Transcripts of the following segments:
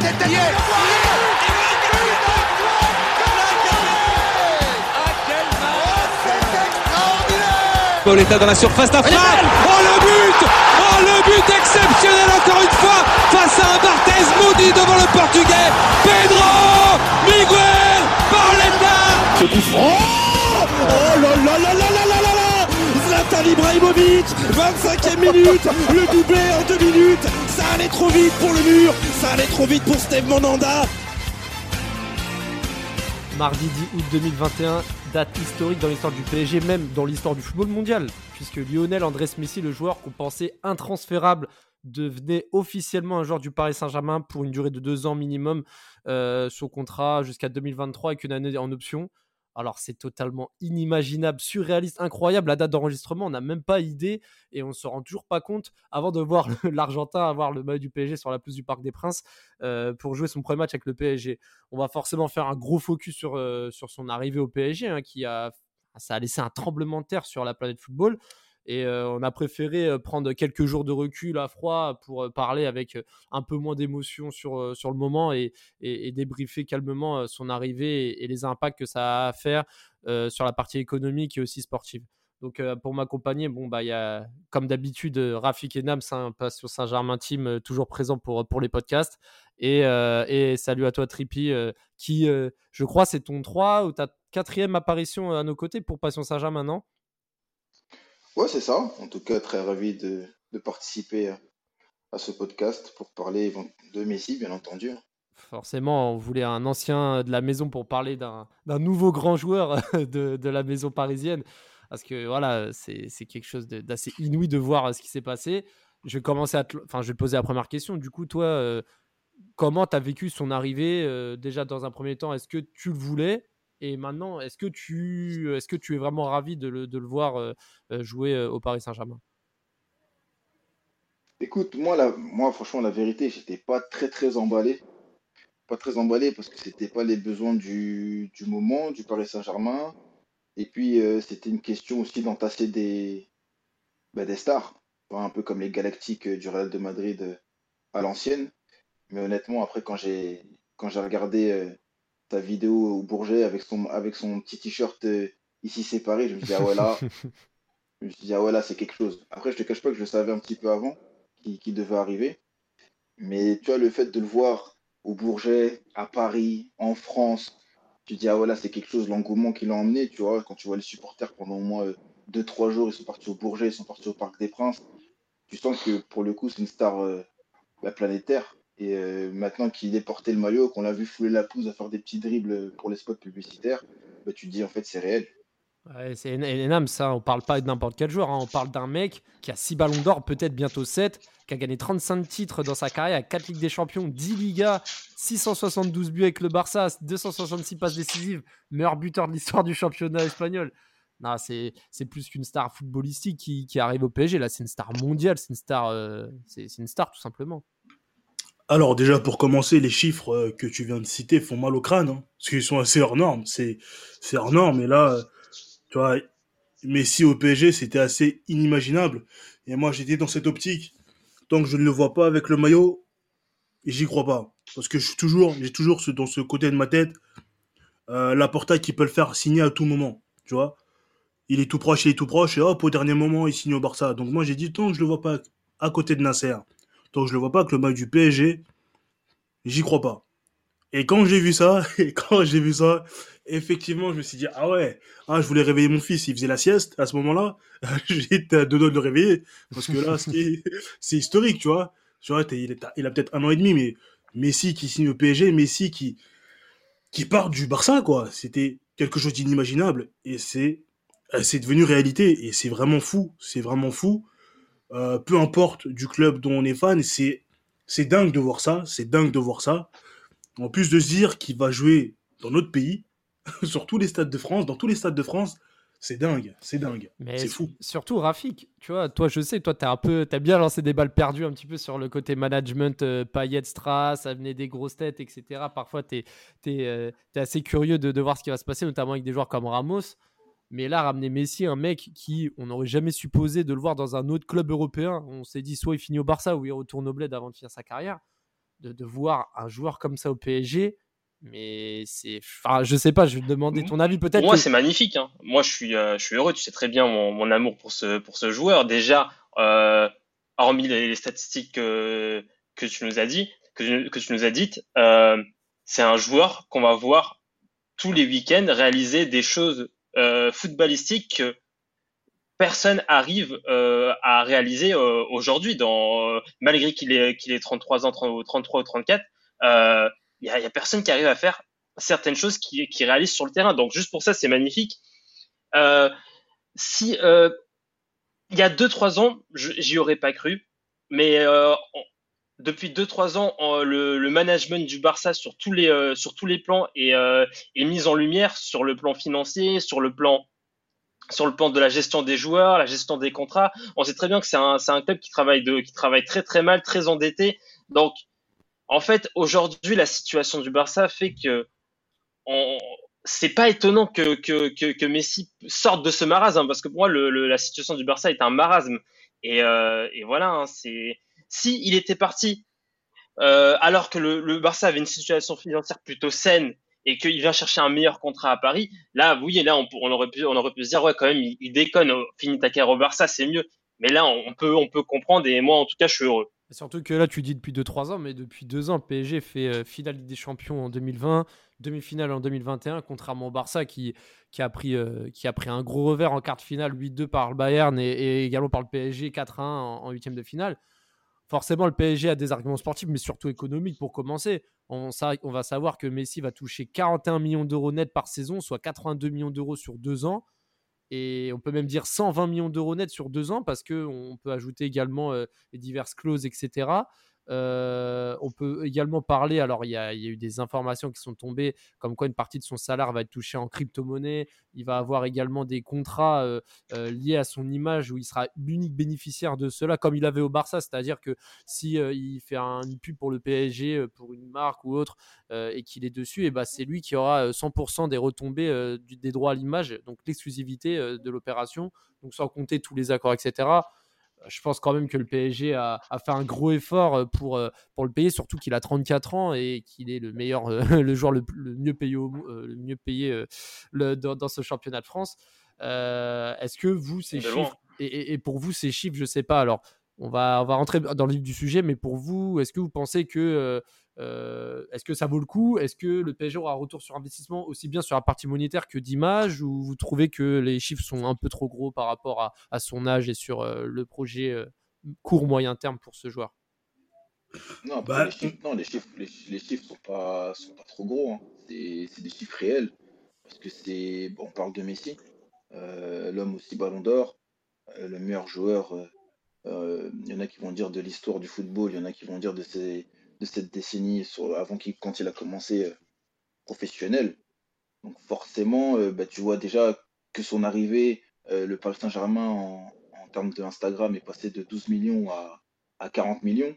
tête derrière. Pauletta dans la surface d'affaire. Oh le but Oh le but exceptionnel encore une fois face à un Barthez maudit devant le portugais. Pedro Miguel Pauletta Ce Oh là là là Zlatan Ibrahimovic 25e minute Le doublé en deux minutes Ça allait trop vite pour le mur Ça allait trop vite pour Steve Monanda Mardi 10 août 2021, date historique dans l'histoire du PSG, même dans l'histoire du football mondial, puisque Lionel Andrés Messi, le joueur qu'on pensait intransférable, devenait officiellement un joueur du Paris Saint-Germain pour une durée de deux ans minimum, euh, contrat jusqu'à 2023 avec une année en option. Alors c'est totalement inimaginable, surréaliste, incroyable. La date d'enregistrement, on n'a même pas idée et on ne se rend toujours pas compte avant de voir l'Argentin avoir le maillot du PSG sur la pelouse du Parc des Princes euh, pour jouer son premier match avec le PSG. On va forcément faire un gros focus sur, euh, son arrivée au PSG, hein, qui a, ça a laissé un tremblement de terre sur la planète football. Et euh, on a préféré euh, prendre quelques jours de recul à froid pour euh, parler avec un peu moins d'émotion sur, le moment et, débriefer calmement son arrivée et, les impacts que ça a à faire sur la partie économique et aussi sportive. Donc pour m'accompagner, bon bah il comme d'habitude Rafik et Nams, hein, Passion Saint-Germain Team, toujours présent pour, pour les podcasts. Et, et salut à toi euh, qui je crois c'est ton 3 ou ta quatrième apparition à nos côtés pour Passion Saint-Germain, non? Ouais, c'est ça. En tout cas, très ravi de, de participer à, ce podcast pour parler de Messi, bien entendu. Forcément, on voulait un ancien de la maison pour parler d'un nouveau grand joueur de, de la maison parisienne. Parce que voilà, c'est quelque chose d'assez inouï de voir ce qui s'est passé. Je vais commencer à te, enfin, je vais te poser la première question. Du coup, toi, euh, comment tu as vécu son arrivée euh, déjà dans un premier temps? Est-ce que tu le voulais? Et maintenant, est-ce que tu est-ce que tu es vraiment ravi de le, de le voir euh, euh, jouer euh, au Paris Saint-Germain? Écoute, moi, la, moi, franchement, la vérité, j'étais pas très, très emballé. Pas très emballé parce que c'était pas les besoins du, du moment, du Paris Saint-Germain. Et puis, euh, c'était une question aussi d'entasser des, bah, des stars. Enfin, Un peu comme les Galactiques du Real de Madrid à l'ancienne. Mais honnêtement, après, quand j'ai quand j'ai regardé euh, ta vidéo au Bourget avec son, avec son petit t-shirt euh, ici séparé, je me dit, ah ouais, là, je me suis dit, ah ouais, là, c'est quelque chose. Après, je te cache pas que je le savais un petit peu avant qui, qui devait arriver. Mais tu vois, le fait de le voir au Bourget, à Paris, en France, tu te dis, ah ouais, là, c'est quelque chose, l'engouement qu'il a emmené, tu vois, quand tu vois les supporters pendant au moins euh, deux, trois jours, ils sont partis au Bourget, ils sont partis au Parc des Princes, tu sens que pour le coup, c'est une star euh, bah, planétaire. Et euh, maintenant qu'il est porté le maillot, qu'on l'a vu fouler la pelouse à faire des petits dribbles pour les spots publicitaires, bah, tu te dis, en fait, c'est réel. Ouais, c'est éno- énorme ça, on parle pas de n'importe quel joueur, hein. on parle d'un mec qui a 6 ballons d'or, peut-être bientôt 7, qui a gagné 35 titres dans sa carrière, à 4 Ligues des Champions, 10 Ligas, 672 buts avec le Barça, 266 passes décisives, meilleur buteur de l'histoire du championnat espagnol. Non, c'est c'est plus qu'une star footballistique qui, qui arrive au PSG, là c'est une star mondiale, c'est une star, euh, c'est c'est une star tout simplement. Alors déjà pour commencer, les chiffres euh, que tu viens de citer font mal au crâne, hein, parce qu'ils sont assez hors normes. C'est c'est hors normes. Et là, tu vois, Messi au PSG, c'était assez inimaginable. Et moi, j'étais dans cette optique. Tant que je ne le vois pas avec le maillot, j'y crois pas, parce que je toujours, j'ai toujours ce, dans ce côté de ma tête, euh, la qui peut le faire signer à tout moment. Tu vois, il est tout proche, il est tout proche, et hop, au dernier moment, il signe au Barça. Donc moi, j'ai dit tant que je le vois pas à côté de Nasser, que je le vois pas avec le maillot du PSG, j'y crois pas. Et quand j'ai vu ça, quand j'ai vu ça, effectivement, je me suis dit, ah ouais, ah, je voulais réveiller mon fils, il faisait la sieste à ce moment-là, j'étais à deux doigts de le réveiller, parce que là, c'est historique, tu vois. Tu vois, il, il a peut-être un an et demi, mais Messi qui signe au PSG, Messi qui, qui part du Barça, quoi. C'était quelque chose d'inimaginable, et c'est euh, c'est devenu réalité, et c'est vraiment fou, c'est vraiment fou. Euh, peu importe du club dont on est fan, c'est c'est dingue de voir ça, c'est dingue de voir ça. En plus de se dire qu'il va jouer dans notre pays, sur tous les stades de France, dans tous les stades de France, c'est dingue, c'est dingue, Mais c'est fou. surtout Rafik, tu vois, toi je sais, toi t'as un peu, t'as bien lancé des balles perdues un petit peu sur le côté management, euh, Payet, Strass, venait des grosses têtes, etc. Parfois t'es, t'es, euh, assez curieux de, de voir ce qui va se passer, notamment avec des joueurs comme Ramos. Mais là, ramener Messi, un mec qui, on n'aurait jamais supposé de le voir dans un autre club européen. On s'est dit soit il finit au Barça ou il retourne au Bled avant de finir sa carrière. de, voir un joueur comme ça au PSG. Mais c'est. Enfin, je sais pas, je vais te demander ton avis peut-être. Moi, c'est magnifique. Hein. Moi, je suis, je suis heureux. Tu sais très bien mon, amour pour ce, pour ce joueur. Déjà, hormis les, statistiques que, que tu nous as dit, que, que tu nous as dites, c'est un joueur qu'on va voir tous les week-ends réaliser des choses euh, footballistiques que personne arrive euh, à réaliser euh, aujourd'hui. Dans malgré qu'il ait qu'il ait 33 ans, 33 ou 34, il y a, personne qui arrive à faire certaines choses qui qui réalise sur le terrain. Donc juste pour ça, c'est magnifique. si il y a 2-3 ans, j'y aurais pas cru, mais depuis 2-3 ans, le, management du Barça sur tous les, euh, sur tous les plans est, euh, est mis en lumière sur le plan financier, sur le plan, sur le plan de la gestion des joueurs, la gestion des contrats. On sait très bien que c'est un, un club qui travaille, qui travaille très très mal, très endetté. Donc, en fait, aujourd'hui, la situation du Barça fait que on, c'est pas étonnant que, que, que, Messi sorte de ce marasme, parce que pour moi, la situation du Barça est un marasme. Et, euh, voilà, hein, c'est si il était parti euh, alors que le, Barça avait une situation financière plutôt saine et qu'il vient chercher un meilleur contrat à Paris, là, oui, là, on, aurait pu, on aurait pu se dire, ouais, quand même, il, déconne, oh, finit ta carrière au Barça, c'est mieux. Mais là, on peut, on peut comprendre, et moi, en tout cas, je suis heureux. Surtout que là, tu dis depuis 2-3 ans, mais depuis 2 ans, PSG fait euh, finale des champions en 2020, demi-finale en 2021, contrairement au Barça qui, qui, a pris, euh, qui a pris un gros revers en quart de finale, 8-2 par le Bayern et, également par le PSG, 4-1 en huitième de finale forcément, le PSG a des arguments sportifs, mais surtout économiques pour commencer. On, va savoir que Messi va toucher 41 millions d'euros net par saison, soit 82 millions d'euros sur deux ans. Et on peut même dire 120 millions d'euros net sur deux ans parce qu'on peut ajouter également euh, les diverses clauses, etc. Euh, on peut également parler, alors il y, a, eu des informations qui sont tombées, comme quoi une partie de son salaire va être touchée en crypto-monnaie. Il va avoir également des contrats euh, euh, liés à son image où il sera l'unique bénéficiaire de cela, comme il avait au Barça. C'est-à-dire que si il fait un, une pub pour le PSG, pour une marque ou autre, et qu'il est dessus, et bah, c'est lui qui aura 100% des retombées des droits à l'image, donc l'exclusivité de l'opération, donc sans compter tous les accords, etc je pense quand même que le PSG a, fait un gros effort euh, pour, euh, pour le payer, surtout qu'il a 34 ans et qu'il est le meilleur, euh, le joueur le, mieux payé, le mieux payé dans, ce championnat de France. Est-ce que vous, ces chiffres, et, pour vous, ces chiffres, je ne sais pas, alors on va, on va rentrer dans le vif du sujet, mais pour vous, est-ce que vous pensez que euh, est-ce que ça vaut le coup? Est-ce que le PSG aura un retour sur investissement aussi bien sur la partie monétaire que d'image Ou vous trouvez que les chiffres sont un peu trop gros par rapport à, son âge et sur euh, le projet euh, court-moyen terme pour ce joueur? Non, bah, les chiffres, non, les chiffres, les, chiffres sont pas, sont pas trop gros. Hein. C'est des chiffres réels. Parce que c'est, bon, on parle de Messi, l'homme aussi Ballon d'Or, le meilleur joueur. Il y en a qui vont dire de l'histoire du football, il y en a qui vont dire de ses, de cette décennie, avant qu'il, quand il a commencé euh, professionnel. Donc forcément, euh, bah, tu vois déjà que son arrivée, euh, le Paris Saint-Germain en, termes d'Instagram est passé de 12 millions à, à 40 millions.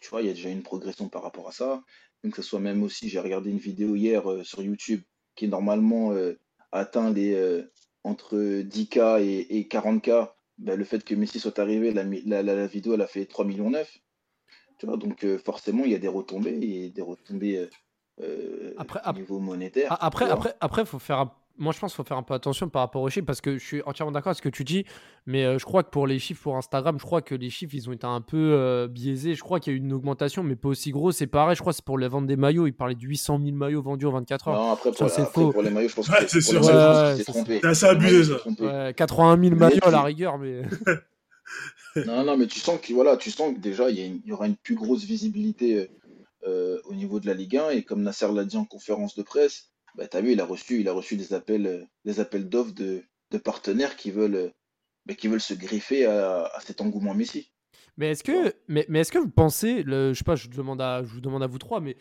tu vois, il y a déjà une progression par rapport à ça. Donc que ce soit même aussi, j'ai regardé une vidéo hier sur YouTube qui normalement atteint les entre 10K et, 40K. Bah, le fait que Messi soit arrivé, la, la, la, vidéo elle a fait 3 millions 9 donc euh, forcément, il y a des retombées, et des retombées euh, euh, après, au niveau monétaire. Après, après, après, faut faire moi je pense qu'il faut faire un peu attention par rapport aux chiffres parce que je suis entièrement d'accord avec ce que tu dis, mais je crois que pour les chiffres pour Instagram, je crois que les chiffres ils ont été un peu biaisés. Je crois qu'il y a eu une augmentation, mais pas aussi gros. C'est pareil, je crois que c'est pour la vente des maillots. Il parlait de 800 000 maillots vendus en 24 heures. Non, après, pour, c'est faux. pour les maillots, je pense que c'est trompé. C'est assez abusé ça. 81 000 maillots à la rigueur, mais. non, non, mais tu sens que voilà, tu sens que déjà il y, aura une plus grosse visibilité euh, au niveau de la Ligue 1 et comme Nasser l'a dit en conférence de presse, bah, tu as vu, il a reçu, il a reçu des appels, euh, des appels d'offres de, partenaires qui veulent, euh, bah, qui veulent se greffer à, cet engouement Messi. Mais est-ce que, mais, mais est-ce que vous pensez, le, je sais pas, je demande à, je vous demande à vous trois, mais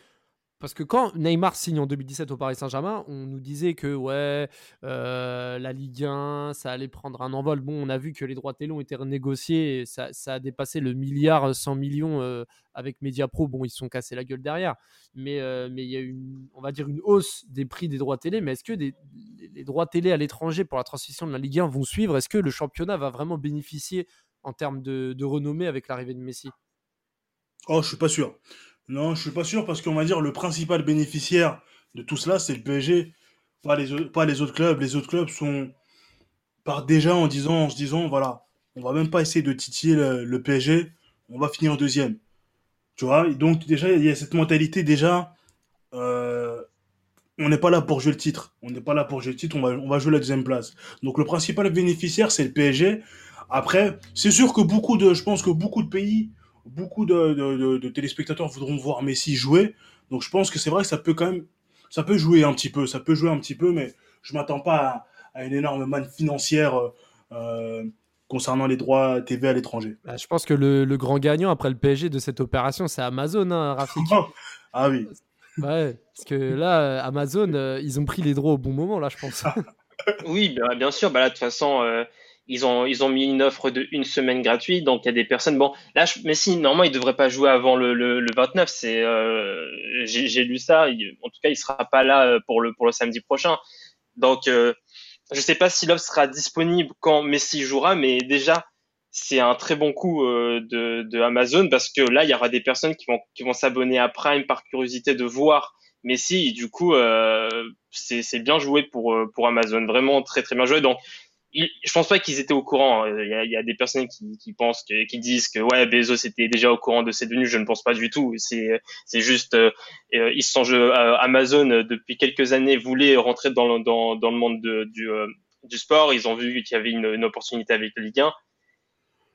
parce que quand Neymar signe en 2017 au Paris Saint-Germain, on nous disait que ouais, euh, la Ligue 1, ça allait prendre un envol. Bon, on a vu que les droits télé ont été renégociés, ça, a dépassé le milliard 100 millions euh, avec Mediapro. Bon, ils se sont cassés la gueule derrière, mais euh, mais il y a une, on va dire une hausse des prix des droits télé. Mais est-ce que les droits télé à l'étranger pour la transmission de la Ligue 1 vont suivre? Est-ce que le championnat va vraiment bénéficier en termes de, de renommée avec l'arrivée de Messi? Oh, je suis pas sûr Non, je suis pas sûr parce qu'on va dire le principal bénéficiaire de tout cela, c'est le PSG, pas les, autres clubs. Les autres clubs sont partent déjà en disant, en se disant, voilà, on va même pas essayer de titiller le, PSG, on va finir deuxième. Tu vois, donc déjà il y a cette mentalité déjà. euh, on n'est pas là pour jouer le titre. On n'est pas là pour jouer le titre, on va, on va jouer la deuxième place. Donc le principal bénéficiaire, c'est le PSG. Après, c'est sûr que beaucoup de, je pense que beaucoup de pays, beaucoup de, de- de- de téléspectateurs voudront voir Messi jouer. Donc je pense que c'est vrai que ça peut quand même, ça peut jouer un petit peu, ça peut jouer un petit peu, mais je m'attends pas à, à une énorme manne financière euh, concernant les droits TV à l'étranger. Bah, je pense que le, le grand gagnant après le PSG de cette opération, c'est Amazon, hein, Rafik. ah oui. Ouais, parce que là, Amazon, euh, ils ont pris les droits au bon moment, là, je pense. Oui, bien, bien sûr. Bah là, de toute façon, euh, ils ont, ils ont mis une offre de une semaine gratuite. Donc, il y a des personnes. Bon, là, je- mais si, normalement, il devrait pas jouer avant le, le, le 29. C'est, euh, j'ai, lu ça. En tout cas, il sera pas là euh, pour le, pour le samedi prochain. Donc, euh, je sais pas si l'offre sera disponible quand Messi jouera, mais déjà, c'est un très bon coup euh, de, de Amazon parce que là, il y aura des personnes qui vont, qui vont s'abonner à Prime par curiosité de voir Messi. Du coup, euh, c'est, bien joué pour, pour Amazon. Vraiment très, très bien joué. Donc, je pense pas qu'ils étaient au courant. Il y a, il y a des personnes qui, qui pensent, que, qui disent que ouais, Bezos était déjà au courant de ces venues. Je ne pense pas du tout. C'est, c'est juste, euh, euh, ils sont euh, Amazon euh, depuis quelques années voulait rentrer dans le, dans, dans le monde de- du, euh, du sport. Ils ont vu qu'il y avait une, une opportunité avec le Ligue 1.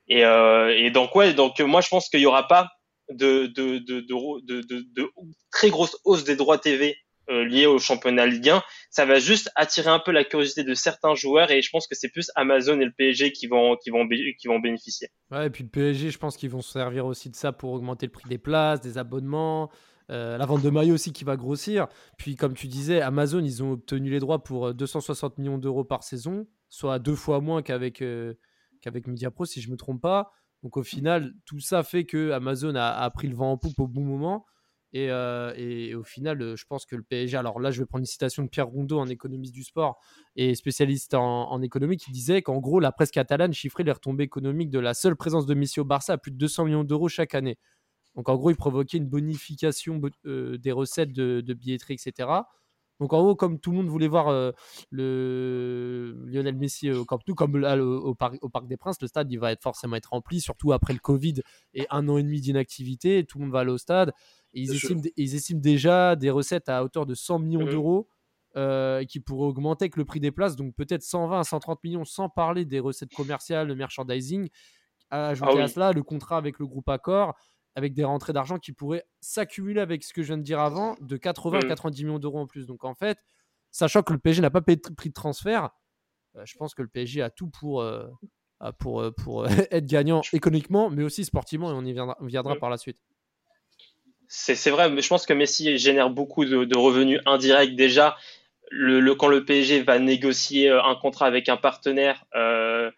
Et, et donc ouais, donc moi je pense qu'il y aura pas de, de, de, de, de, de- de très grosse hausse des droits TV euh, liés au championnat Ligue 1. Ça va juste attirer un peu la curiosité de certains joueurs et je pense que c'est plus Amazon et le PSG qui vont qui vont qui vont bénéficier. Ouais, et puis le PSG, je pense qu'ils vont se servir aussi de ça pour augmenter le prix des places, des abonnements, euh, la vente de maillots aussi qui va grossir. Puis, comme tu disais, Amazon, ils ont obtenu les droits pour euh, 260 millions d'euros par saison, soit deux fois moins qu'avec euh, qu'avec Mediapro, si je me trompe pas. Donc, au final, tout ça fait que Amazon a pris le vent en poupe au bon moment. Et, euh, et au final, euh, je pense que le PSG, alors là, je vais prendre une citation de Pierre Rondeau, un économiste du sport et spécialiste en, économie, qui disait qu'en gros, la presse catalane chiffrait les retombées économiques de la seule présence de Messi au Barça à plus de 200 millions d'euros chaque année. Donc en gros, il provoquait une bonification bo- euh, des recettes de billetterie, etc. Donc en gros, comme tout le monde voulait voir euh, le Lionel Messi au Camp Nou, comme là, au, au Par- au Parc des Princes, le stade il va être forcément être rempli, surtout après le Covid et un an et demi d'inactivité, tout le monde va aller au stade. Et ils, estiment, ils estiment déjà des recettes à hauteur de 100 millions Mhm. d'euros euh, qui pourraient augmenter avec le prix des places, donc peut-être 120 à 130 millions sans parler des recettes commerciales, le merchandising. Ajouter Ah oui. à cela le contrat avec le groupe Accor, avec des rentrées d'argent qui pourraient s'accumuler avec ce que je viens de dire avant, de 80 à Mhm. 90 millions d'euros en plus. Donc en fait, sachant que le PSG n'a pas payé de prix de transfert, euh, je pense que le PSG a tout pour, euh, pour, euh, pour être gagnant économiquement, mais aussi sportivement, et on y viendra, on viendra Mhm. par la suite. C'est vrai, mais je pense que Messi génère beaucoup de, de revenus indirects déjà. Le, le- quand le PSG va négocier un contrat avec un partenaire, euh,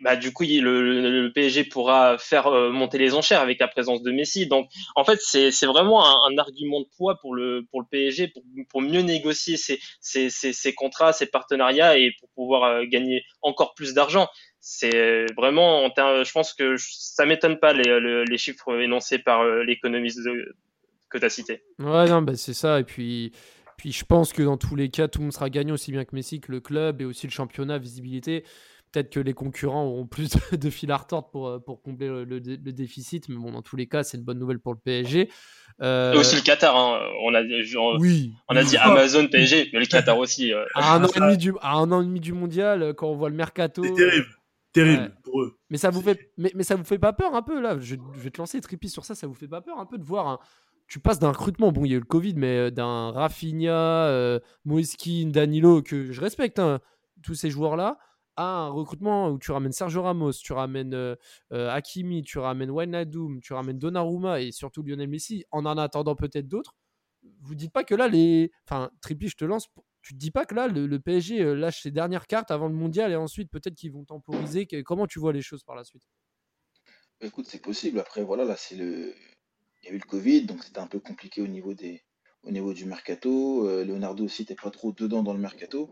bah, du coup, le, PSG pourra faire euh, monter les enchères avec la présence de Messi. Donc, en fait, c'est vraiment un, argument de poids pour le, pour le PSG pour, mieux négocier ses, ses, ses, contrats, ses partenariats et pour pouvoir euh, gagner encore plus d'argent. C'est vraiment, en ter- je pense que ça m'étonne pas les, le- les chiffres énoncés par euh, l'économiste que tu as cité. Ouais, non, bah, c'est ça. Et puis, puis je pense que dans tous les cas, tout le monde sera gagnant aussi bien que Messi, que le club et aussi le championnat, visibilité. Peut-être que les concurrents auront plus de, fil à retordre pour, euh, pour combler le, le dé- le déficit. Mais bon, dans tous les cas, c'est une bonne nouvelle pour le PSG. Euh, Et aussi le Qatar, hein. on a, oui. on a dit. Amazon, PSG, mais le Qatar aussi. euh. À un, an et demi du, à un an et demi du mondial, euh, quand on voit le mercato. C'est terrible. Terrible Ouais. pour eux. Mais ça vous fait, mais, mais ça vous fait pas peur un peu là? Je, je vais te lancer Trippy sur ça. Ça vous fait pas peur un peu de voir un- Tu passes d'un recrutement, bon il y a eu le Covid, mais euh, d'un Rafinha, euh, Danilo que je respecte, hein, tous ces joueurs là, un recrutement où tu ramènes Sergio Ramos, tu ramènes euh, euh, Hakimi, tu ramènes Wijnaldum, tu ramènes Donnarumma et surtout Lionel Messi, en en attendant peut-être d'autres. Vous dites pas que là les, enfin Trippy, je te lance. Tu te dis pas que là le, PSG euh, lâche ses dernières cartes avant le mondial et ensuite peut-être qu'ils vont temporiser. Comment tu vois les choses par la suite? Bah, Écoute, c'est possible. Après, voilà, là, c'est le. Il y a eu le Covid, donc c'était un peu compliqué au niveau des, au niveau du mercato. Euh, Leonardo aussi n'était pas trop dedans dans le mercato,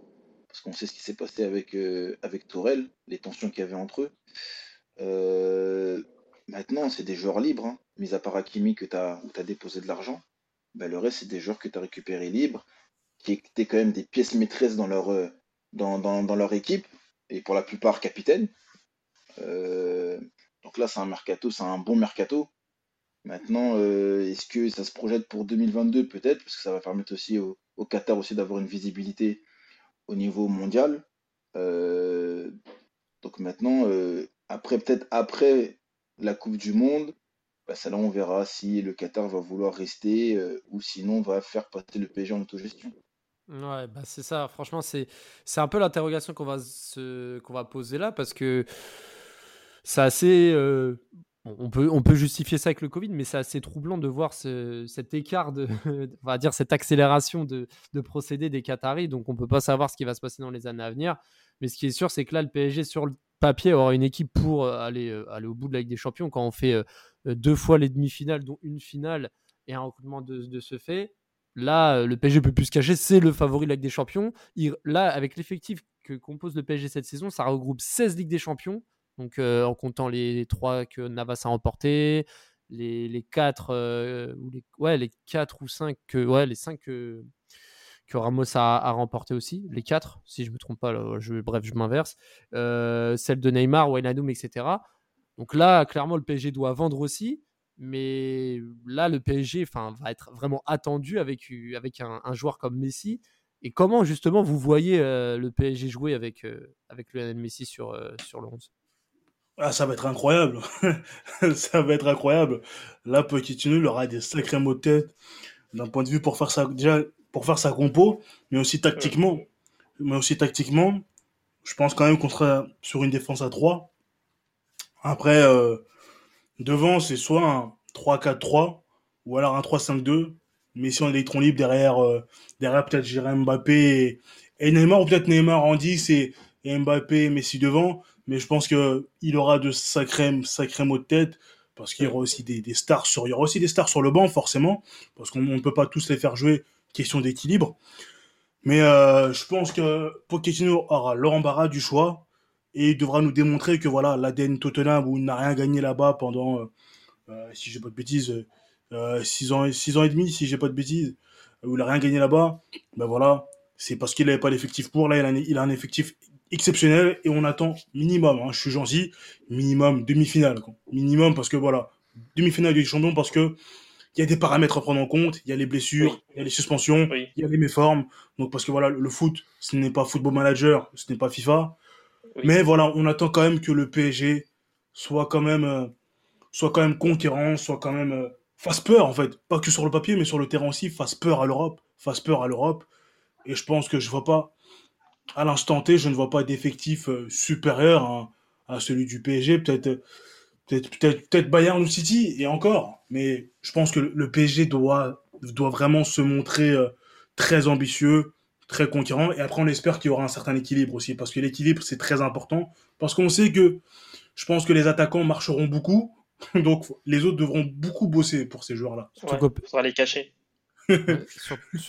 parce qu'on sait ce qui s'est passé avec, euh, avec Tourelle, les tensions qu'il y avait entre eux. Euh, maintenant, c'est des joueurs libres, hein. mis à part Hakimi que tu as, déposé de l'argent. Ben, le reste, c'est des joueurs que tu as récupérés libres, qui étaient quand même des pièces maîtresses dans leur, euh, dans, dans, leur équipe, et pour la plupart capitaines. Euh, donc là, c'est un mercato, c'est un bon mercato. Maintenant, est-ce que ça se projette pour 2022 peut-être, parce que ça va permettre aussi au, au Qatar aussi d'avoir une visibilité au niveau mondial. Euh, donc maintenant, euh, après peut-être après la Coupe du Monde, bah, ça là on verra si le Qatar va vouloir rester euh, ou sinon va faire passer le PSG en autogestion. Ouais, bah c'est ça. Franchement, c'est c'est un peu l'interrogation qu'on va se qu'on va poser là parce que c'est assez. On peut justifier ça avec le Covid, mais c'est assez troublant de voir ce- cet écart de, on va dire cette accélération de, de procédés des Qataris. Donc on peut pas savoir ce qui va se passer dans les années à venir. Mais ce qui est sûr, c'est que là, le PSG sur le papier aura une équipe pour euh, aller euh, aller au bout de la Ligue des Champions quand on fait euh, deux fois les demi-finales, dont une finale et un recrutement de, ce fait. Là, le PSG peut plus se cacher, c'est le favori de la Ligue des Champions. Là, avec l'effectif que compose le PSG cette saison, ça regroupe 16 Ligues des Champions. Donc, en comptant les, trois que Navas a remporté, les, les 4 ou les, ouais, les quatre ou 5 que, ouais, les 5 que, Ramos a, a remporté aussi, les 4, si je me trompe pas, bref, je m'inverse. Celle de Neymar, Wijnaldum, etc. Donc là, clairement, le PSG doit vendre aussi. Mais là, le PSG va être vraiment attendu avec, un, joueur comme Messi. Et comment, justement, vous voyez le PSG jouer avec, euh, avec Lionel Messi sur, sur le 11 Ah, ça va être incroyable. ça va être incroyable. Là, Pochettino, il aura des sacrés mots de tête d'un point de vue pour faire sa, déjà, pour faire sa compo, mais aussi tactiquement. Mais aussi tactiquement, je pense quand même qu'on sera sur une défense à 3. Après, euh, devant, c'est soit un 3-4-3 ou alors un 3-5-2. Mais si on a l'électron libre derrière, euh, derrière peut-être j'irai Mbappé et, et Neymar, ou peut-être Neymar en 10 et, et Mbappé Messi devant. Mais je pense que il aura de sacrés, sacrés mots de tête parce qu'il y aura aussi des, stars sur, il y aura aussi des stars sur le banc forcément parce qu'on ne peut pas tous les faire jouer. Question d'équilibre. Mais euh, je pense que Pochettino aura l'embarras du choix et il devra nous démontrer que voilà l'ADN Tottenham où il n'a rien gagné là-bas pendant, euh, euh, si j'ai pas de bêtises, euh, 6 ans, six ans et demi, si j'ai pas de bêtises, où il n'a rien gagné là-bas. Ben voilà, c'est parce qu'il n'avait pas l'effectif pour. Là, il a, il a un effectif exceptionnel et on attend minimum, hein, je suis gentil, minimum demi-finale. Minimum parce que voilà, demi-finale du champion parce que il y a des paramètres à prendre en compte, il y a les blessures, Oui. il y a les suspensions, Oui. il y a les méformes. Donc parce que voilà, le foot, ce n'est pas Football Manager, ce n'est pas FIFA. Oui. Mais voilà, on attend quand même que le PSG soit quand même, euh, soit quand même conquérant, soit quand même euh, fasse peur en fait, pas que sur le papier, mais sur le terrain aussi, fasse peur à l'Europe, fasse peur à l'Europe. Et je pense que je vois pas, à l'instant T, je ne vois pas d'effectif euh, supérieur à, à celui du PSG. Peut-être, peut-être, peut-être, peut-être Bayern ou City et encore. Mais je pense que le, PSG doit, doit vraiment se montrer euh, très ambitieux, très conquérant. Et après, on espère qu'il y aura un certain équilibre aussi, parce que l'équilibre c'est très important. Parce qu'on sait que je pense que les attaquants marcheront beaucoup. Donc les autres devront beaucoup bosser pour ces joueurs-là. Ouais, faudra les cacher.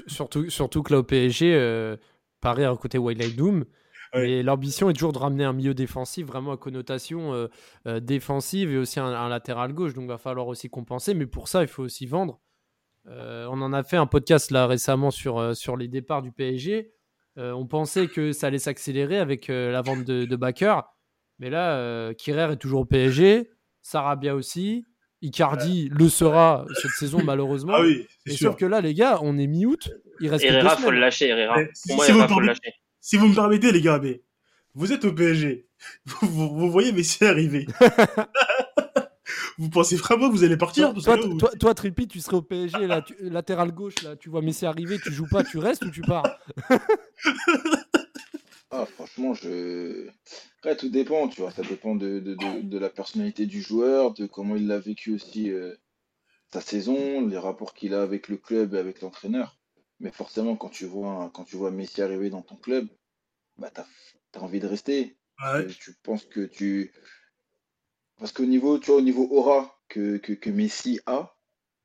Surtout, surtout que là au PSG, euh, Paris a recruté Wijnaldum. Ouais. Mais l'ambition est toujours de ramener un milieu défensif vraiment à connotation euh, euh, défensive et aussi un, un latéral gauche. Donc il va falloir aussi compenser. Mais pour ça, il faut aussi vendre. Euh, on en a fait un podcast là récemment sur, sur les départs du PSG. On pensait que ça allait s'accélérer avec la vente de, de Bakker. Mais là, Kirer est toujours au PSG. Sarabia aussi. Icardi le sera cette saison malheureusement. Ah oui, c'est Mais sûr. sauf que là, les gars, on est mi-août. Il reste Herrera, faut le lâcher, Herrera. Mais si- Pour moi, si vous faut le lâcher. Si vous me permettez, les gars, mais vous êtes au PSG. Vous, vous- vous voyez Messi arriver. vous pensez vraiment que vous allez partir? Toi, toi, vous- toi, toi, Trippi, tu serais au PSG, là, tu- latéral gauche, là, tu vois Messi arriver, tu joues pas, tu restes ou tu pars? Ah, franchement, je. Après, tout dépend, tu vois. Ça dépend de, de, de, de la personnalité du joueur, de comment il a vécu aussi euh, sa saison, les rapports qu'il a avec le club et avec l'entraîneur. Mais forcément, quand tu vois, quand tu vois Messi arriver dans ton club, bah, t'as, t'as envie de rester. Ouais. Euh, Tu penses que tu. Parce qu'au niveau, tu vois, au niveau aura que, que, que Messi a,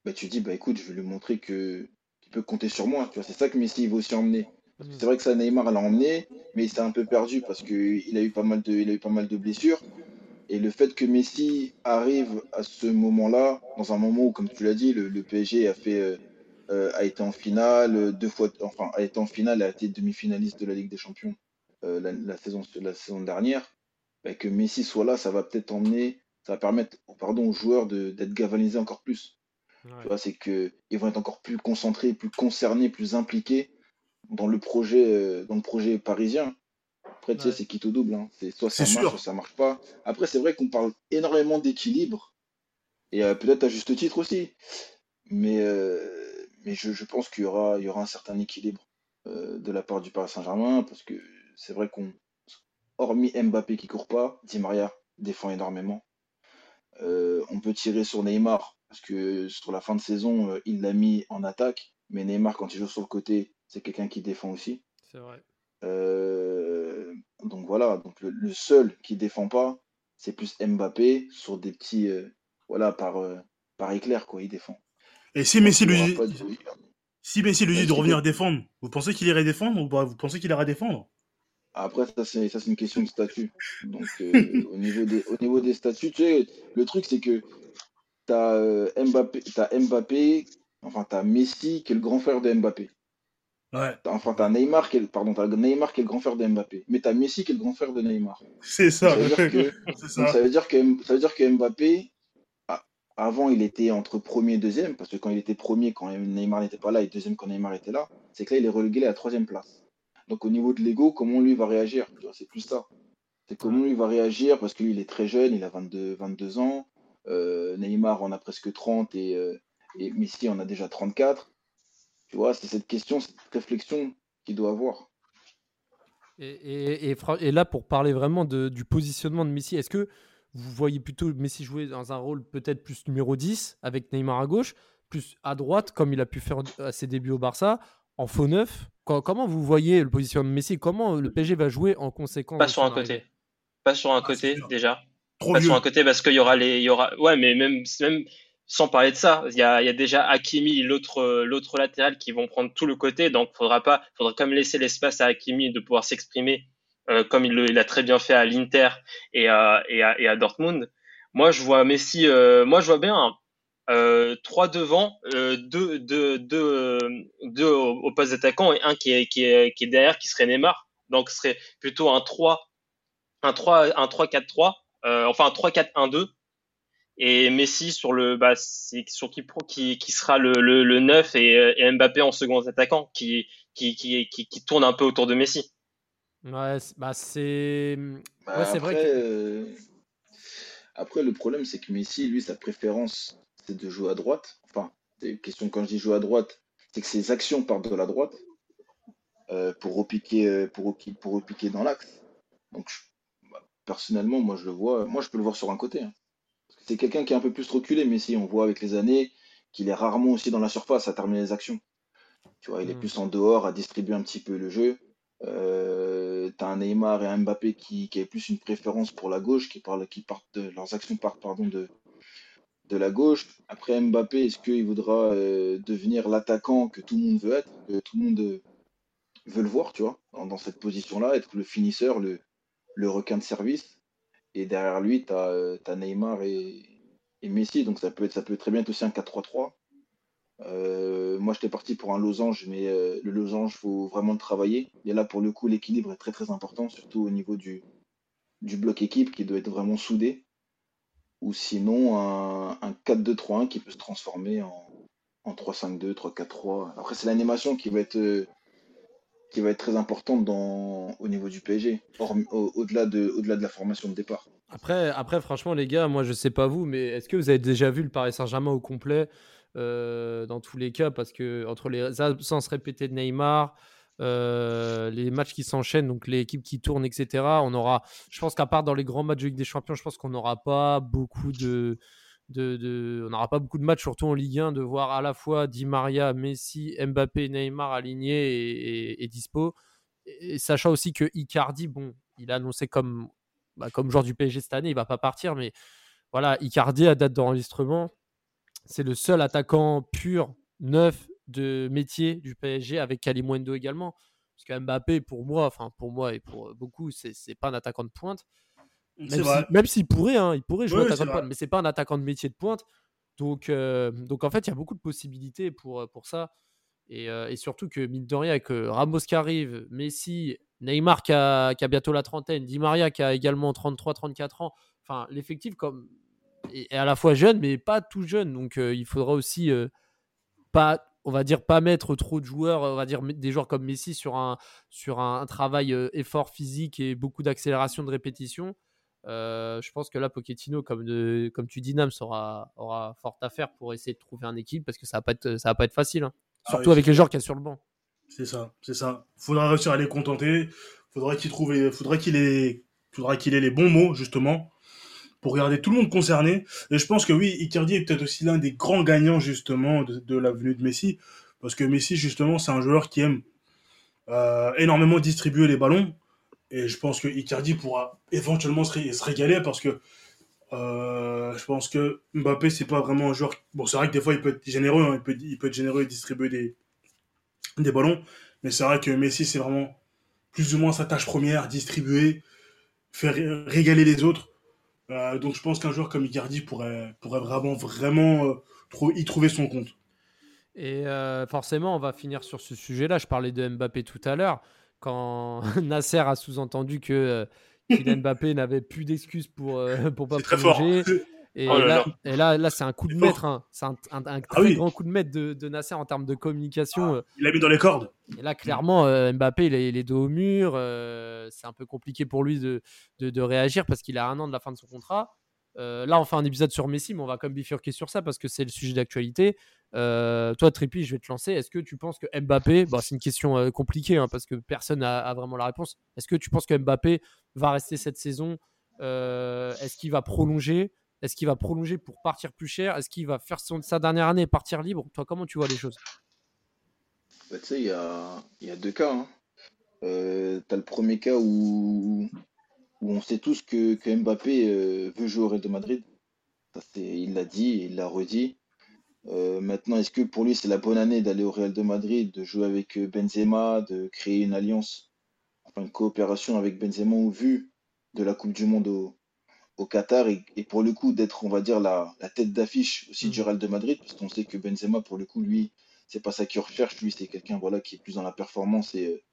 bah, tu dis, bah écoute, je vais lui montrer que qu'il peut compter sur moi. Tu vois, c'est ça que Messi il veut aussi emmener. C'est vrai que ça, Neymar l'a emmené, mais il s'est un peu perdu parce qu'il a eu pas mal de, il a eu pas mal de blessures. Et le fait que Messi arrive à ce moment-là, dans un moment où, comme tu l'as dit, le, le PSG a fait, euh, euh, a été en finale euh, deux fois, enfin a été en finale, a été demi-finaliste de la Ligue des Champions euh, la, la saison, la saison dernière, bah, que Messi soit là, ça va peut-être emmener, ça va permettre, pardon, aux joueurs d'être galvanisés encore plus. Tu vois, c'est que ils vont être encore plus concentrés, plus concernés, plus impliqués dans le projet, euh, dans le projet parisien. Après, tu sais, c'est quitte au double. hein. C'est soit ça C'est marche, sûr. soit ça marche pas. Après, c'est vrai qu'on parle énormément d'équilibre, et euh, peut-être à juste titre aussi. Mais, euh, mais je, je pense qu'il y aura, il y aura un certain équilibre euh, de la part du Paris Saint-Germain, parce que c'est vrai qu'on, hormis Mbappé qui court pas, Di Maria défend énormément. Euh, on peut tirer sur Neymar, parce que sur la fin de saison, euh, il l'a mis en attaque, mais Neymar, quand il joue sur le côté, c'est quelqu'un qui défend aussi. C'est vrai. Euh, donc voilà, donc le, le seul qui défend pas, c'est plus Mbappé sur des petits, euh, voilà, par, euh, par éclair, quoi, il défend. Et si Messi lui dit, de- si Messi lui dit Ouais, de revenir défendre, vous pensez qu'il irait défendre ou pas? Vous pensez qu'il ira défendre? Après, ça, c'est, ça, c'est une question de statut. Donc, euh, au niveau des, au niveau des statuts, tu sais, le truc, c'est que t'as euh, Mbappé, t'as Mbappé, enfin, t'as Messi qui est le grand frère de Mbappé. Ouais, Enfin, t'as Neymar qui est, pardon, t'as Neymar qui est le grand frère de Mbappé. Mais t'as Messi qui est le grand frère de Neymar. c'est ça. Ça veut dire que, donc, ça. ça veut dire que, ça veut dire que Mbappé, avant, il était entre premier et deuxième, parce que quand il était premier, quand Neymar n'était pas là, et deuxième quand Neymar était là, c'est que là, il est relégué à la troisième place. Donc, au niveau de l'ego, comment lui va réagir? C'est plus ça. C'est comment lui va réagir, parce que lui, il est très jeune, il a 22, 22 ans. Euh, Neymar en a presque 30 et, euh, et Messi en a déjà 34. Tu vois, c'est cette question, cette réflexion qu'il doit avoir. Et, et- et fra- et là, pour parler vraiment de- du positionnement de Messi, est-ce que vous voyez plutôt Messi jouer dans un rôle peut-être plus numéro 10 avec Neymar à gauche, plus à droite, comme il a pu faire à ses débuts au Barça, en faux neuf? Co- Comment vous voyez le positionnement de Messi? Comment le PSG va jouer en conséquence Pas sur un côté. Pas sur un Ah, côté, déjà. Trop Pas vieux. sur un côté parce qu'il y aura les, il y aura, ouais, mais même, même sans parler de ça, il y a, il y a déjà Hakimi, l'autre, euh, l'autre latéral qui vont prendre tout le côté. Donc, faudra pas, faudra quand même laisser l'espace à Hakimi de pouvoir s'exprimer, euh, comme il, le- il a très bien fait à l'Inter et à, et et à Dortmund. Moi, je vois Messi, euh, moi, je vois bien, euh, trois devant, euh, deux, deux, deux, euh, deux au, au poste d'attaquant et un qui est, qui est, qui est derrière, qui serait Neymar. Donc, ce serait plutôt un 3, un 3, un 3-4-3, euh, enfin un 3-4-1-2 et Messi sur le bah c'est sur qui pro qui, qui sera le, le, le 9 et, et Mbappé en second attaquant qui qui, qui qui qui tourne un peu autour de Messi. Ouais, c'est- bah c'est. Bah, Ouais, c'est vrai après, que. euh, après, le problème, c'est que Messi, lui, sa préférence, c'est de jouer à droite. Enfin, c'est une question quand je dis jouer à droite, c'est que ses actions partent de la droite euh, pour repiquer, euh, pour, pour repiquer dans l'axe. Donc, je- bah, personnellement, moi, je le vois, moi, je peux le voir sur un côté. hein. C'est quelqu'un qui est un peu plus reculé, Messi. On voit avec les années qu'il est rarement aussi dans la surface à terminer les actions. Tu vois, il est Hmm. plus en dehors à distribuer un petit peu le jeu. Euh, t'as un Neymar et un Mbappé qui, qui avaient plus une préférence pour la gauche, qui parlent, qui partent de, leurs actions partent pardon, de, de la gauche. Après Mbappé, est-ce qu'il voudra euh, devenir l'attaquant que tout le monde veut être, que tout le monde euh, veut le voir, tu vois, dans, dans cette position-là, être le finisseur, le, le requin de service? Et derrière lui, t'as euh, t'as Neymar et, Messi, donc ça peut être, ça peut très bien être aussi un 4-3-3. Euh, moi, j'étais parti pour un losange, mais euh, le losange, faut vraiment le travailler. Et là, pour le coup, l'équilibre est très très important, surtout au niveau du, bloc équipe qui doit être vraiment soudé. Ou sinon, un, un 4-2-3-1 qui peut se transformer en, en 3-5-2, 3-4-3. Après, c'est l'animation qui va être euh, qui va être très importante dans, au niveau du PSG, au- au-delà de, au-delà de la formation de départ. Après, après, franchement, les gars, moi, je sais pas vous, mais est-ce que vous avez déjà vu le Paris Saint-Germain au complet euh, dans tous les cas? Parce que entre les absences répétées de Neymar, euh, les matchs qui s'enchaînent, donc les équipes qui tournent, etc., on aura, je pense qu'à part dans les grands matchs de Ligue des Champions, je pense qu'on n'aura pas beaucoup de, on n'aura pas beaucoup de matchs, surtout en Ligue 1, de voir à la fois Di Maria, Messi, Mbappé, Neymar alignés et, dispo. Et, sachant aussi que Icardi, bon, il a annoncé comme bah, comme joueur du PSG cette année, il va pas partir, mais voilà, Icardi à date d'enregistrement, c'est le seul attaquant pur, neuf de métier du PSG avec Kalimundo également. Parce que Mbappé, pour moi, enfin pour moi et pour beaucoup, c'est pas un attaquant de pointe. Même s'il pourrait, hein, il pourrait jouer attaquant de pointe, mais c'est pas un attaquant de métier de pointe. Donc, donc en fait, il y a beaucoup de possibilités pour, pour ça. Et, et, surtout que, mine de rien, avec Ramos qui arrive, Messi, Neymar qui a, qui a, bientôt la trentaine, Di Maria qui a également 33-34 ans, enfin, l'effectif comme, est, à la fois jeune, mais pas tout jeune. Donc, il faudra aussi pas on va dire pas mettre trop de joueurs, on va dire des joueurs comme Messi sur un, sur un, travail effort physique et beaucoup d'accélération de répétition. Je pense que là, Pochettino, comme, de, comme tu dis, Nams, aura, aura fort à faire pour essayer de trouver un équipe parce que ça va pas être, ça va pas être facile. Hein. Ah Surtout avec les joueurs qu'il y a sur le banc. C'est ça, c'est ça. Faudra réussir à les contenter. Faudra qu'il trouve, faudra qu'il ait, faudra qu'il ait les bons mots justement pour garder tout le monde concerné. Et je pense que oui, Icardi est peut-être aussi l'un des grands gagnants justement de, la venue de Messi, parce que Messi justement c'est un joueur qui aime euh, énormément distribuer les ballons, et je pense que Icardi pourra éventuellement se, régaler parce que euh, je pense que Mbappé c'est pas vraiment un joueur. Bon, c'est vrai que des fois il peut être généreux, hein, il, peut, être généreux et distribuer des, ballons, mais c'est vrai que Messi c'est vraiment plus ou moins sa tâche première, distribuer, faire régaler les autres. Euh, donc je pense qu'un joueur comme Icardi pourrait, vraiment, vraiment euh, y trouver son compte. Et forcément, on va finir sur ce sujet-là. Je parlais de Mbappé tout à l'heure. Quand Nasser a sous-entendu que Kylian Mbappé n'avait plus d'excuses pour, pour pas prolonger. Et, oh là, et là, là c'est un coup de maître. Hein. C'est un, ah très grand coup de maître de, Nasser en termes de communication. Ah, il l'a mis dans les cordes. Et là, clairement, euh, Mbappé, il est, dos au mur. Euh, c'est un peu compliqué pour lui de, de, réagir parce qu'il a un an de la fin de son contrat. Euh, là, on fait un épisode sur Messi, mais on va quand même bifurquer sur ça parce que c'est le sujet d'actualité. toi, Tripi, je vais te lancer. Est-ce que tu penses que Mbappé, bon, c'est une question compliquée hein, parce que personne n'a vraiment la réponse. Est-ce que tu penses que Mbappé va rester cette saison Est-ce qu'il va prolonger est-ce qu'il va prolonger pour partir plus cher Est-ce qu'il va faire sa dernière année et partir libre? Toi, comment tu vois les choses? Bah, Tu sais, il y a, deux cas. Hein. Euh, tu as le premier cas où, on sait tous que, Mbappé euh, veut jouer au Real de Madrid. il l'a dit, il l'a redit. Euh, maintenant, est-ce que pour lui c'est la bonne année d'aller au Real de Madrid, de jouer avec Benzema, de créer une alliance, enfin une coopération avec Benzema au vu de la Coupe du Monde au, au Qatar et, pour le coup d'être, on va dire, la, tête d'affiche aussi du mm. Real de Madrid, parce qu'on sait que Benzema, pour le coup, lui, c'est pas ça qu'il recherche, lui, c'est quelqu'un voilà, qui est plus dans la performance et,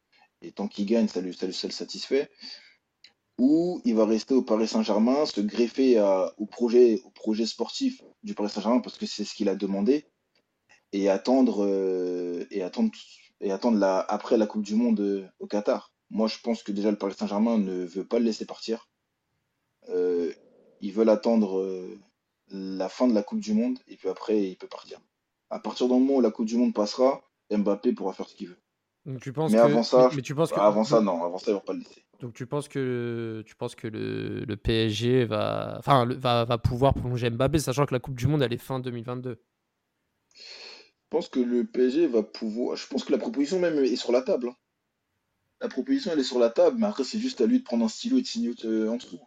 et tant qu'il gagne, ça lui, ça, le satisfait. Ou il va rester au Paris Saint-Germain, se greffer au, projet, au projet sportif du Paris Saint-Germain, parce que c'est ce qu'il a demandé, et attendre, euh, et attendre, et attendre la, après la Coupe du Monde euh, au Qatar. Moi, je pense que déjà le Paris Saint-Germain ne veut pas le laisser partir. Euh, ils veulent attendre la fin de la Coupe du Monde et puis après, il peut partir. À partir du moment où la Coupe du Monde passera, Mbappé pourra faire ce qu'il veut. tu penses mais avant ça, tu penses que... avant ça, non, avant ça, ils vont pas le laisser. Donc tu penses que le, PSG va, enfin, va, pouvoir prolonger Mbappé, sachant que la Coupe du Monde elle est fin 2022. Je pense que le PSG va pouvoir. Je pense que la proposition même est sur la table. Hein. La proposition elle est sur la table, mais après c'est juste à lui de prendre un stylo et de signer en dessous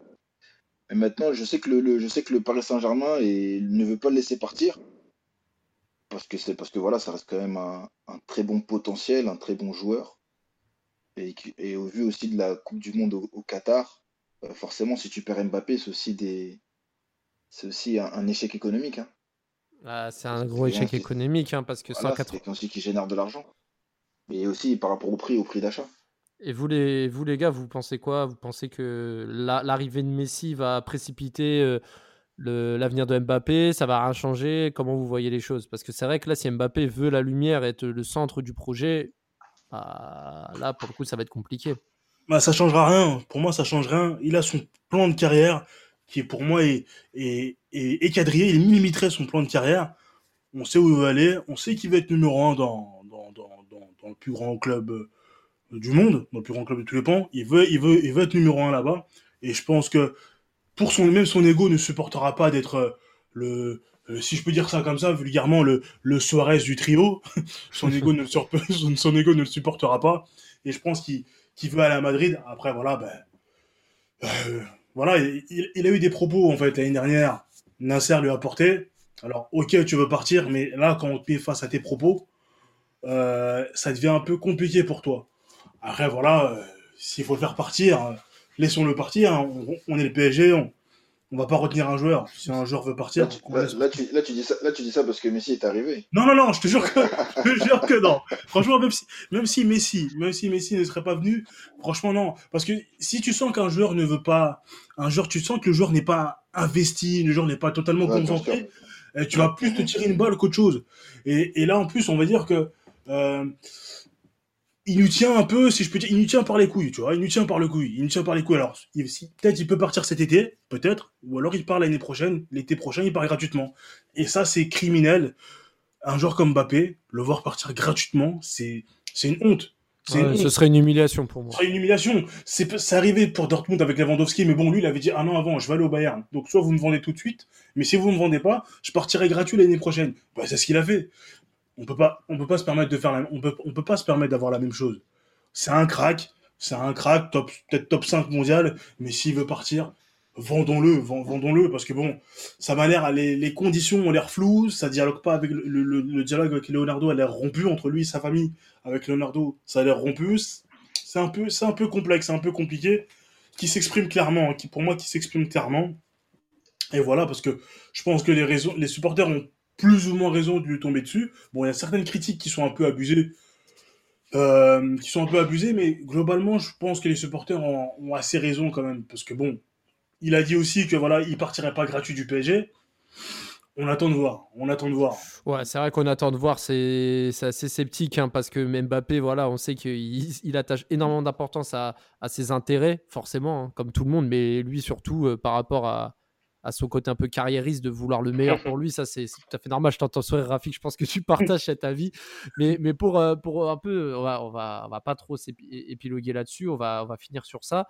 maintenant, je sais que le, je sais que le Paris Saint-Germain ne veut pas le laisser partir. Parce que c'est parce que voilà, ça reste quand même un, très bon potentiel, un très bon joueur. Et, au vu aussi de la Coupe du Monde au, Qatar, euh, forcément, si tu perds Mbappé, c'est aussi des, c'est aussi un, échec économique. Hein. Ah, c'est un gros échec économique hein, parce que voilà, 180... aussi qui génère de l'argent. Et aussi par rapport au prix, au prix d'achat. Et vous les, vous les gars, vous pensez quoi? Vous pensez que l'arrivée de Messi va précipiter euh, l'avenir de Mbappé? Ça va rien changer? Comment vous voyez les choses? Parce que c'est vrai que là, si Mbappé veut la lumière être le centre du projet, bah, là, pour le coup, ça va être compliqué. Bah, ça changera rien. Pour moi, ça change rien. Il a son plan de carrière qui, pour moi, est, est, est, quadrillé. Il millimétré son plan de carrière. On sait où il veut aller. On sait qu'il va être numéro un dans, dans, dans, dans le plus grand club euh, du monde, dans le plus grand club de tous les pans. Il veut, il veut, il veut être numéro un là-bas. Et je pense que pour son, même son ego ne supportera pas d'être euh, le, euh, si je peux dire ça comme ça, vulgairement, le, le Suarez du trio. son ego ne le supportera pas. Et je pense qu'il veut aller à Madrid. Après, voilà, ben, euh, voilà, il, a eu des propos, en fait, l'année dernière. Nasser lui a porté. Alors, ok, tu veux partir, mais là, quand on te met face à tes propos, ça devient un peu compliqué pour toi. Après, voilà, euh, s'il faut le faire partir, laissons-le partir. hein. On, est le PSG, on va pas retenir un joueur. Si un joueur veut partir, Là, tu, on là, laisse là, tu, là, tu dis ça, là, tu dis ça parce que Messi est arrivé. Non, non, non, je te jure que, je te jure que non. Franchement, même si, même si Messi, même si Messi ne serait pas venu, franchement, non. Parce que si tu sens qu'un joueur ne veut pas, un joueur, tu sens que le joueur n'est pas investi, le joueur n'est pas totalement Ouais, concentré, eh, tu vas plus te tirer une balle qu'autre chose. Et, et là, en plus, on va dire que, euh, il nous tient un peu, si je peux dire, il nous tient par les couilles, tu vois, il nous tient par le couille, il nous tient par les couilles. Alors, si- peut-être il peut partir cet été, peut-être, ou alors il part l'année prochaine, l'été prochain, il part gratuitement. Et ça, c'est criminel. Un joueur comme Mbappé, le voir partir gratuitement, c'est, c'est une honte. Ouais, une ce serait une humiliation pour moi. Ce serait une humiliation. C'est, c'est arrivé pour Dortmund avec Lewandowski, mais bon, lui, il avait dit un an avant, je vais aller au Bayern. Donc, soit vous me vendez tout de suite, mais si vous me vendez pas, je partirai gratuit l'année prochaine. Bah, c'est ce qu'il a fait. On peut pas, on peut pas se permettre de faire on peut, on peut pas se permettre d'avoir la même chose. C'est un crack, c'est un crack, top, peut-être top 5 mondial, mais s'il veut partir, vendons-le, vend- vendons-le, parce que bon, ça m'a l'air, les, conditions ont l'air floues, ça dialogue pas avec le- le dialogue avec Leonardo a l'air rompu entre lui et sa famille. Avec Leonardo, ça a l'air rompu. C'est un peu, c'est un peu complexe, c'est un peu compliqué, qui s'exprime clairement, hein, qui pour moi qui s'exprime clairement. Et voilà, parce que je pense que les raisons, les supporters ont plus ou moins raison de lui tomber dessus. Bon, il y a certaines critiques qui sont un peu abusées, euh, qui sont un peu abusées, mais globalement, je pense que les supporters ont, assez raison quand même, parce que bon, il a dit aussi que voilà, il partirait pas gratuit du PSG. On attend de voir, on attend de voir. Ouais, c'est vrai qu'on attend de voir, c'est assez sceptique, hein, parce que Mbappé, voilà, on sait qu'il il attache énormément d'importance à, à ses intérêts, forcément, hein, comme tout le monde, mais lui surtout euh, par rapport à, à son côté un peu carriériste de vouloir le meilleur pour lui, ça c'est tout à fait normal. Je t'entends sourire, Rafik, je pense que tu partages cet avis, mais, mais pour, euh, pour un peu, on va, on va, on va pas trop épiloguer là-dessus, on va, on va finir sur ça.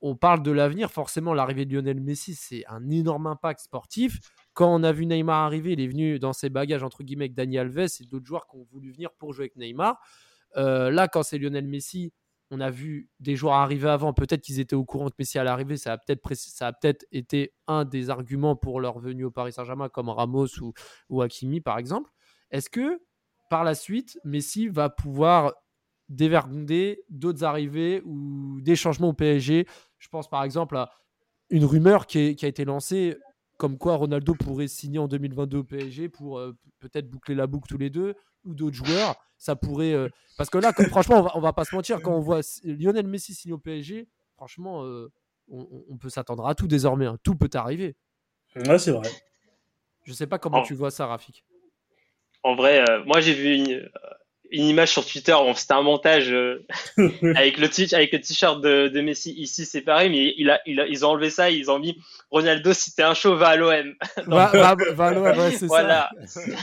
On parle de l'avenir, forcément, l'arrivée de Lionel Messi, c'est un énorme impact sportif quand on a vu Neymar arriver, il est venu dans ses bagages, entre guillemets, avec Dani Alves et d'autres joueurs qui ont voulu venir pour jouer avec Neymar. Euh, là, quand c'est Lionel Messi, on a vu des joueurs arriver avant. Peut-être qu'ils étaient au courant que Messi allait arriver. Ça a peut-être peut-être été un des arguments pour leur venue au Paris Saint-Germain, comme Ramos ou, ou Hakimi, par exemple. Est-ce que par la suite, Messi va pouvoir dévergonder d'autres arrivées ou des changements au PSG Je pense par exemple à une rumeur qui a été lancée comme quoi Ronaldo pourrait signer en 2022 au PSG pour euh, peut-être boucler la boucle tous les deux ou d'autres joueurs. Ça pourrait. euh, Parce que là, comme- franchement, on va, on va pas se mentir, quand on voit Lionel Messi signer au PSG, franchement, euh, on, peut s'attendre à tout désormais. hein. Tout peut arriver. Ouais, c'est vrai. Je sais pas comment tu vois ça, Rafik. En vrai, euh, moi j'ai vu une, une image sur Twitter, bon, c'était un montage euh, avec le t- avec le t-shirt de, de Messi ici, c'est pareil, mais il a, il a- ils ont enlevé ça, ils ont mis Ronaldo, si t'es un show, va à l'OM. Va, va, va à l'OM, ouais, c'est ça. Voilà.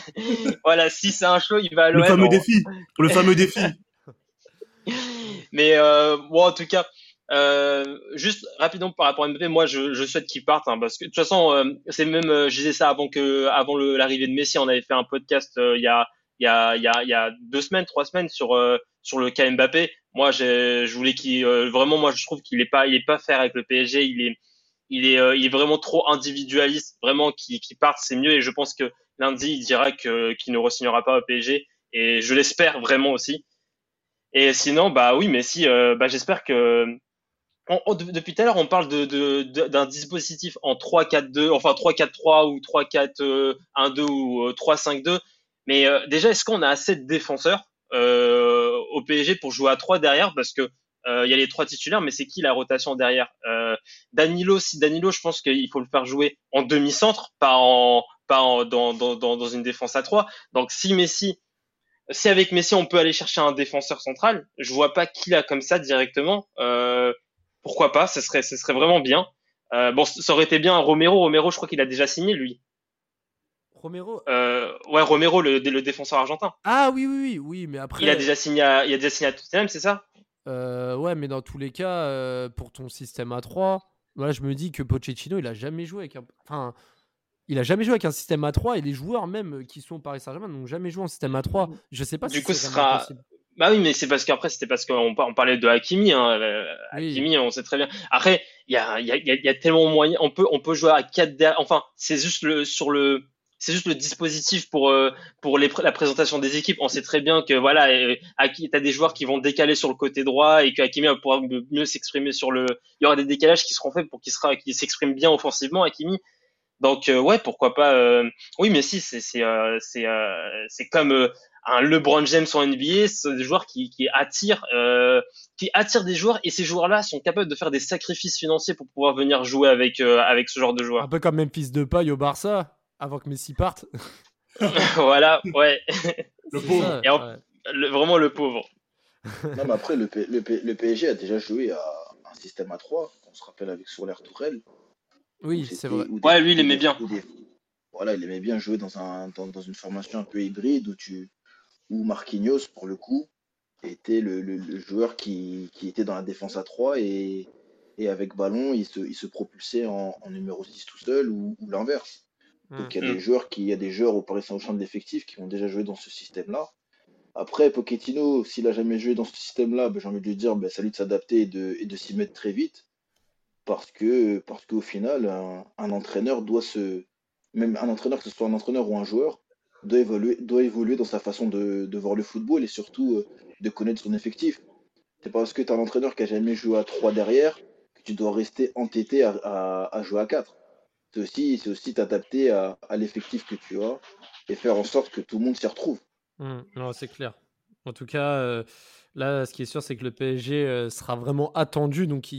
voilà, si c'est un show, il va à Le l'OM. fameux en- défi. Le fameux défi. Mais euh, bon, en tout cas, euh, juste rapidement par rapport à Mbappé, moi je, je souhaite qu'il parte hein, parce que de toute façon, euh, c'est même, je disais ça avant que, avant le- l'arrivée de Messi, on avait fait un podcast il y a, il y a, deux semaines, trois semaines sur euh, sur le cas Mbappé. Moi, je voulais qu'il euh, vraiment, moi je trouve qu'il est pas, il est pas faire avec le PSG, il est il est, euh, il est vraiment trop individualiste, vraiment qui, qui parte, c'est mieux. Et je pense que lundi, il dira que qu'il ne re-signera pas au PSG. Et je l'espère vraiment aussi. Et sinon, bah oui, mais si, bah j'espère que de- depuis tout à l'heure, on parle de, de- de- d'un dispositif en 3-4-2, enfin 3-4-3 ou 3-4-1-2 ou euh, 3-5-2. Mais euh, déjà, est-ce qu'on a assez de défenseurs euh, au PSG pour jouer à 3 derrière? Parce que euh, il y a les trois titulaires, mais c'est qui la rotation derrière? Euh, Danilo, si Danilo, je pense qu'il faut le faire jouer en demi-centre, pas en pas en, dans, dans, dans, une défense à 3. Donc si Messi si avec Messi on peut aller chercher un défenseur central, je vois pas qui là comme ça directement. Euh, pourquoi pas? Ce serait, ce serait vraiment bien. Euh, bon, ça aurait été bien Romero. Romero, je crois qu'il a déjà signé lui. Romero? Euh, ouais, Romero, le, le défenseur argentin. Ah oui, oui, oui, oui, mais après. Il a déjà signé à, il a déjà signé à Tottenham, c'est ça? Euh, ouais, mais dans tous les cas, euh, pour ton système à 3, voilà, je me dis que Pochettino, il a jamais joué avec un. Enfin, il a jamais joué avec un système à 3 et les joueurs même qui sont au Paris Saint-Germain n'ont jamais joué en système à 3. Je sais pas Du si coup, ce sera- possible. Bah oui, mais c'est parce qu'après, c'était parce qu'on par- on parlait de Hakimi. Hein. euh, Oui. Hakimi, on sait très bien. Après, il y a, il y, a, il y a- il y a tellement moyen. On peut, on peut jouer à 4 derrière. Enfin, c'est juste le, sur le. C'est juste le dispositif pour euh, pour les, la présentation des équipes. On sait très bien que voilà, euh, tu as des joueurs qui vont décaler sur le côté droit et que Hakimi va pouvoir mieux s'exprimer sur le. Il y aura des décalages qui seront faits pour qu'il sera qu'il s'exprime bien offensivement, Hakimi. Donc euh, ouais, pourquoi pas. Euh, oui, mais si, c'est c'est euh, c'est comme un LeBron James en NBA, c'est des joueurs qui, qui attirent, qui attirent des joueurs et ces joueurs-là sont capables de faire des sacrifices financiers pour pouvoir venir jouer avec, avec ce genre de joueurs. Un peu comme Memphis Depay au Barça avant que Messi parte. voilà, ouais. Le pauvre. vraiment le pauvre. non, mais après, le, le, le, PSG a déjà joué à un système à 3, on se rappelle avec Soler Tourelle. Oui, c'est vrai. ouais, lui, il aimait bien. voilà, il aimait bien jouer dans, un, dans, dans, une formation un peu hybride où, tu, où Marquinhos, pour le coup, était le, le, joueur qui, qui, était dans la défense à 3 et, et avec ballon, il se, il se propulsait en, en, numéro 6 tout seul ou, ou l'inverse. Donc il y a des mm. joueurs qui, il y a des joueurs au Paris Saint-Germain de l'effectif qui ont déjà joué dans ce système-là. Après, Pochettino, s'il a jamais joué dans ce système-là, ben, j'ai envie de lui dire, ben, salut de s'adapter et de, et de s'y mettre très vite parce que parce qu'au final, un, entraîneur doit se, même un entraîneur, que ce soit un entraîneur ou un joueur, doit évoluer, doit évoluer dans sa façon de, de voir le football et surtout euh, de connaître son effectif. C'est parce que tu as un entraîneur qui a jamais joué à 3 derrière que tu dois rester entêté à, à, à jouer à 4. C'est aussi, aussi t'adapter à, l'effectif que tu as et faire en sorte que tout le monde s'y retrouve. Mmh, non, c'est clair. En tout cas, euh, là, ce qui est sûr, c'est que le PSG euh, sera vraiment attendu. Donc,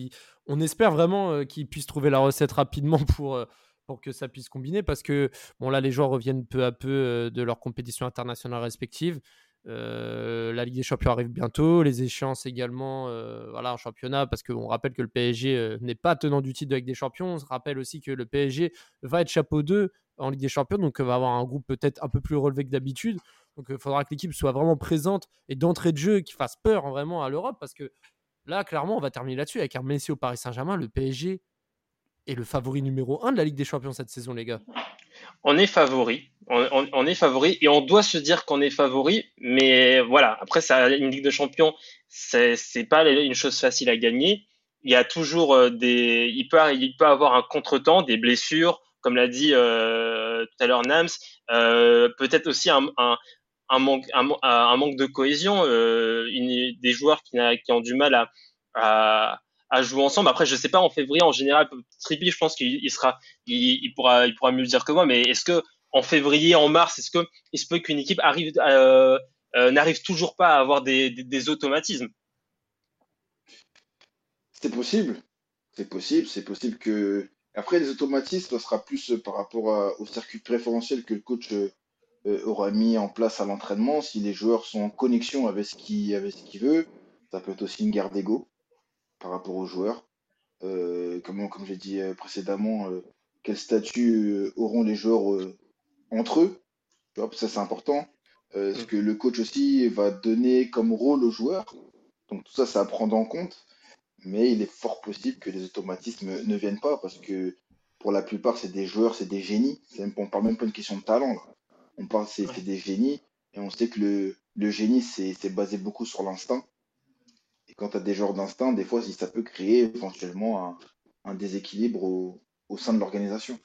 on espère vraiment euh, qu'ils puissent trouver la recette rapidement pour, pour que ça puisse combiner parce que bon là les joueurs reviennent peu à peu de leurs compétitions internationales respectives. La Ligue des Champions arrive bientôt, les échéances également voilà, en championnat, parce qu'on rappelle que le PSG n'est pas tenant du titre de Ligue des Champions. On se rappelle aussi que le PSG va être chapeau 2 en Ligue des Champions, donc va avoir un groupe peut-être un peu plus relevé que d'habitude. Donc il faudra que l'équipe soit vraiment présente et d'entrée de jeu qui fasse peur hein, vraiment à l'Europe, parce que Là, clairement, on va terminer là-dessus avec un Messi au Paris Saint-Germain. Le PSG est le favori numéro 1 de la Ligue des Champions cette saison, les gars. On est favori. On, est favori et on doit se dire qu'on est favori. Mais voilà, après, ça, une Ligue des Champions, c'est pas une chose facile à gagner. Il y a toujours euh, des. Il peut, il peut avoir un contretemps, des blessures, comme l'a dit euh, tout à l'heure Nams. Euh, peut-être aussi un, manque, un, manque de cohésion, euh, des joueurs qui, ont du mal à, jouer ensemble. Après, je sais pas en février en général, Trippi, je pense qu'il sera, il, pourra, il pourra mieux dire que moi. Mais est-ce que en février, en mars, est-ce que il se peut qu'une équipe arrive, euh, euh, n'arrive toujours pas à avoir des, automatismes? C'est possible, c'est possible, c'est possible que après les automatismes, ça sera plus par rapport au circuit préférentiel que le coach euh, aura mis en place à l'entraînement, si les joueurs sont en connexion avec ce qu'il avec ce veut, ça peut être aussi une guerre d'ego par rapport aux joueurs. Euh, comme, j'ai dit euh, précédemment, quel statut auront les joueurs entre eux Ça, c'est important. ce que le coach aussi va donner comme rôle aux joueurs? Donc tout ça, c'est à prendre en compte. Mais il est fort possible que les automatismes ne viennent pas parce que pour la plupart, c'est des joueurs, c'est des génies. Même, on parle même pas d'une question de talent. Là on que c'est des génies, et on sait que le, le génie, c'est basé beaucoup sur l'instinct. Quand tu as des genres d'instinct, des fois, ça peut créer éventuellement un, un déséquilibre au, au, sein de l'organisation.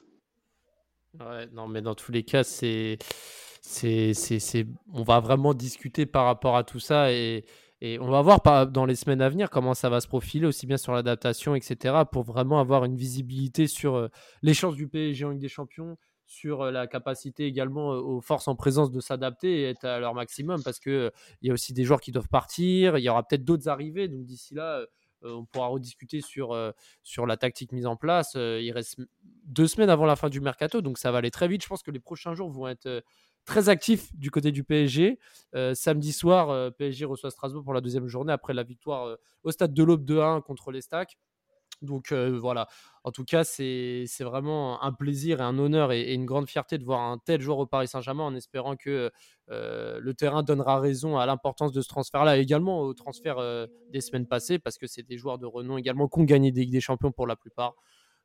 Ouais, non, mais dans tous les cas, c'est. C'est, on va vraiment discuter par rapport à tout ça et, et on va voir dans les semaines à venir comment ça va se profiler, aussi bien sur l'adaptation, etc., pour vraiment avoir une visibilité sur euh, les chances du PSG en Ligue des Champions, sur la capacité également aux forces en présence de s'adapter et être à leur maximum parce que il y a aussi des joueurs qui doivent partir, il y aura peut-être d'autres arrivées, donc d'ici là, on pourra rediscuter sur, sur la tactique mise en place. il reste deux semaines avant la fin du mercato, donc ça va aller très vite. Je pense que les prochains jours vont être très actifs du côté du PSG. samedi soir, PSG reçoit Strasbourg pour la deuxième journée après la victoire au stade de l'Aube 2-1 contre les Stacks. Donc voilà, en tout cas, c'est vraiment un plaisir et un honneur et, une grande fierté de voir un tel joueur au Paris Saint-Germain en espérant que le terrain donnera raison à l'importance de ce transfert-là, également au transfert des semaines passées, parce que c'est des joueurs de renom également qui ont gagné des, des Champions pour la plupart.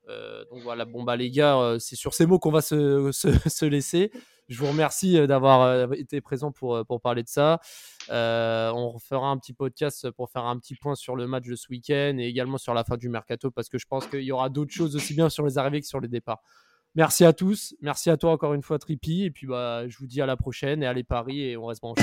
Donc voilà, bon bah les gars, c'est sur ces mots qu'on va se, se laisser. Je vous remercie euh, d'avoir euh, été présent pour, euh, pour parler de ça. on fera un petit podcast pour faire un petit point sur le match de ce week-end et également sur la fin du mercato parce que je pense qu'il y aura d'autres choses aussi bien sur les arrivées que sur les départs. Merci à tous. Merci à toi encore une fois, Trippy. Et puis, bah, je vous dis à la prochaine et allez Paris et on reste branchés.